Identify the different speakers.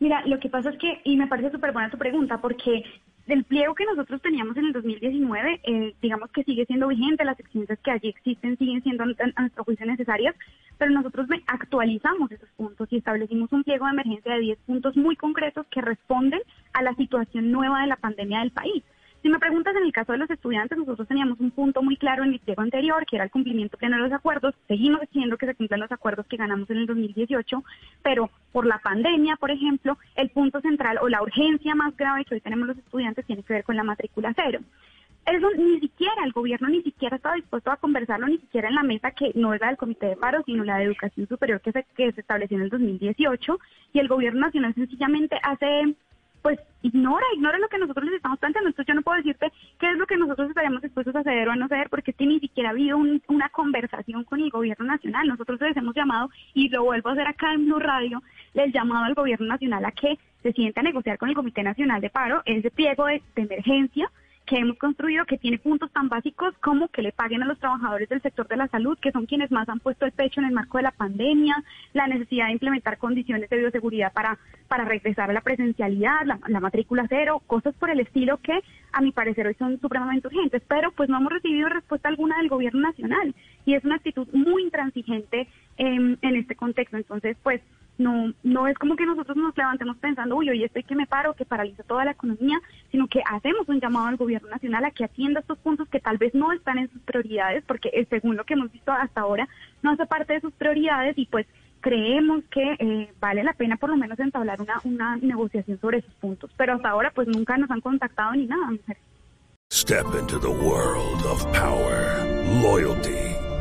Speaker 1: Mira, lo que pasa es que, y me parece súper buena tu pregunta, porque del pliego que nosotros teníamos en el 2019, eh, digamos que sigue siendo vigente, las exigencias que allí existen siguen siendo a nuestro juicio necesarias, pero nosotros actualizamos esos puntos y establecimos un pliego de emergencia de 10 puntos muy concretos que responden a la situación nueva de la pandemia del país. Si me preguntas en el caso de los estudiantes, nosotros teníamos un punto muy claro en el pliego anterior, que era el cumplimiento pleno de los acuerdos. Seguimos exigiendo que se cumplan los acuerdos que ganamos en el 2018, pero por la pandemia, por ejemplo, el punto central o la urgencia más grave que hoy tenemos los estudiantes tiene que ver con la matrícula cero. Eso ni siquiera el gobierno ni siquiera estaba dispuesto a conversarlo, ni siquiera en la mesa que no era del Comité de Paro, sino la de Educación Superior que se, que se estableció en el 2018. Y el gobierno nacional sencillamente hace pues ignora, ignora lo que nosotros les estamos planteando. Entonces yo no puedo decirte qué es lo que nosotros estaríamos dispuestos a hacer o a no ceder, porque es que ni siquiera ha habido una conversación con el gobierno nacional. Nosotros les hemos llamado, y lo vuelvo a hacer acá en Blue Radio, les llamado al gobierno nacional a que se sienta a negociar con el Comité Nacional de Paro ese pliego de emergencia que hemos construido que tiene puntos tan básicos como que le paguen a los trabajadores del sector de la salud, que son quienes más han puesto el pecho en el marco de la pandemia, la necesidad de implementar condiciones de bioseguridad para, para regresar a la presencialidad, la, la matrícula cero, cosas por el estilo que a mi parecer hoy son supremamente urgentes, pero pues no hemos recibido respuesta alguna del gobierno nacional y es una actitud muy intransigente en este contexto. Entonces, pues no, no es como que nosotros nos levantemos pensando, uy, hoy estoy que me paro, que paraliza toda la economía, sino que hacemos un llamado al gobierno nacional a que atienda estos puntos que tal vez no están en sus prioridades, porque eh, según lo que hemos visto hasta ahora, no hace parte de sus prioridades y pues creemos que eh, vale la pena por lo menos entablar una, una negociación sobre esos puntos. Pero hasta ahora pues nunca nos han contactado ni nada.
Speaker 2: Step into the world of power, loyalty.